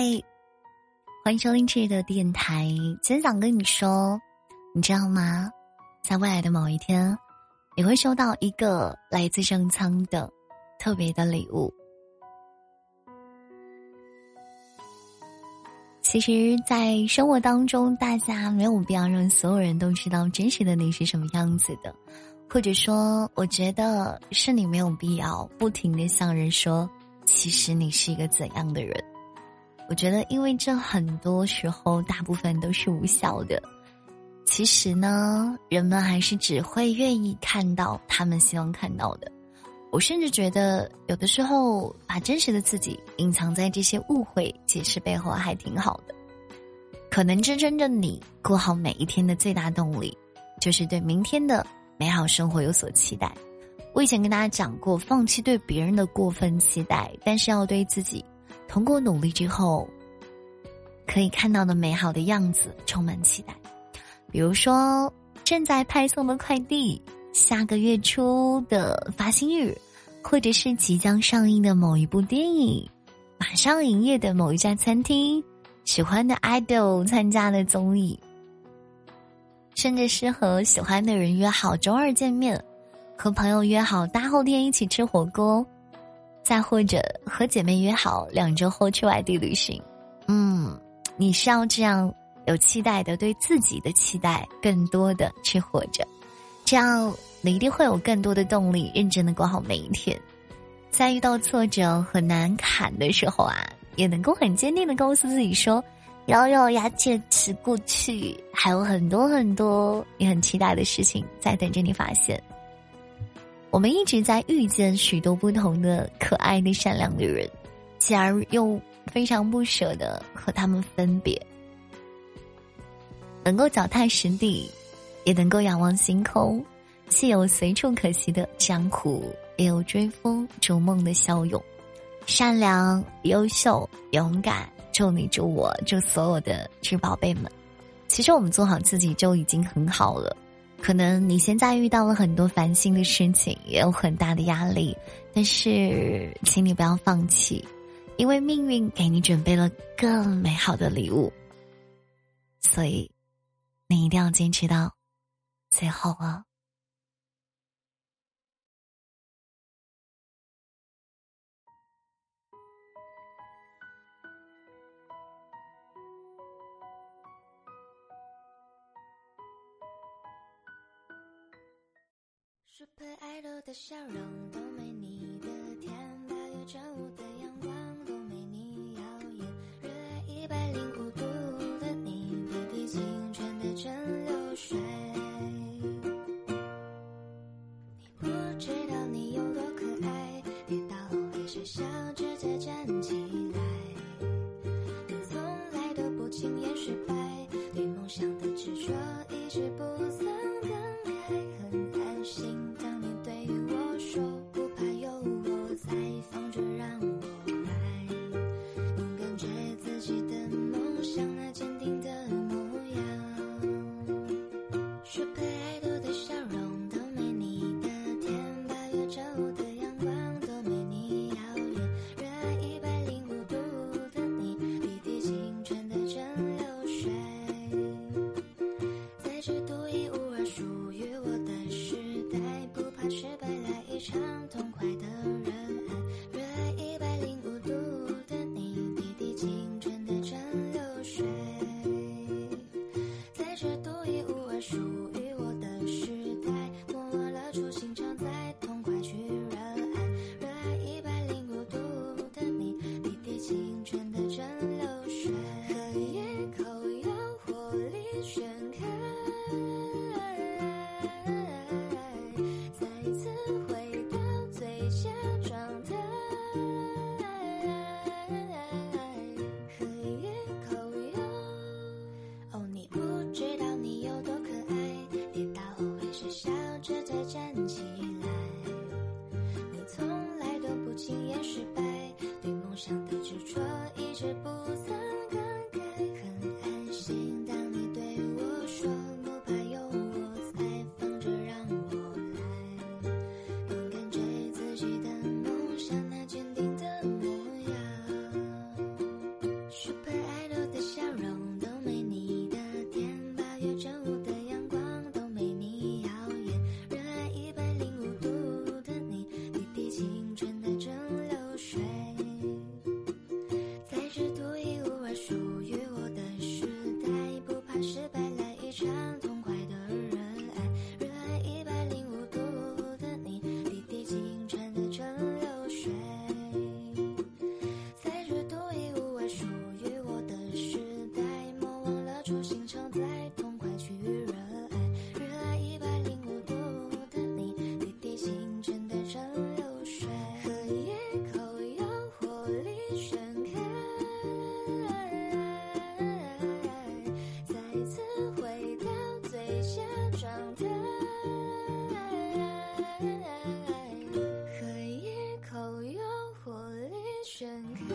嗨，欢迎收听这的电台。今天想跟你说，你知道吗？在未来的某一天，你会收到一个来自上苍的特别的礼物。其实，在生活当中，大家没有必要让所有人都知道真实的你是什么样子的，或者说，我觉得是你没有必要不停的向人说，其实你是一个怎样的人。我觉得，因为这很多时候大部分都是无效的。其实呢，人们还是只会愿意看到他们希望看到的。我甚至觉得，有的时候把真实的自己隐藏在这些误会解释背后还挺好的。可能真正的你过好每一天的最大动力，就是对明天的美好生活有所期待。我以前跟大家讲过，放弃对别人的过分期待，但是要对自己。通过努力之后，可以看到的美好的样子充满期待，比如说正在派送的快递，下个月初的发薪日，或者是即将上映的某一部电影，马上营业的某一家餐厅，喜欢的 idol 参加的综艺，甚至是和喜欢的人约好周二见面，和朋友约好大后天一起吃火锅。再或者和姐妹约好两周后去外地旅行，嗯，你是要这样有期待的，对自己的期待更多的去活着，这样你一定会有更多的动力，认真的过好每一天。在遇到挫折和难坎的时候啊，也能够很坚定的告诉自己说，咬咬牙坚持过去，还有很多很多你很期待的事情在等着你发现。我们一直在遇见许多不同的可爱的、善良的人，继而又非常不舍得和他们分别。能够脚踏实地，也能够仰望星空，既有随处可栖的江湖，也有追风逐梦的骁勇。善良、优秀、勇敢，祝你、祝我、祝所有的智宝贝们。其实我们做好自己就已经很好了。可能你现在遇到了很多烦心的事情，也有很大的压力，但是，请你不要放弃，因为命运给你准备了更美好的礼物，所以，你一定要坚持到最后啊！树配爱豆的笑容都没你的甜，八月正午火力全开。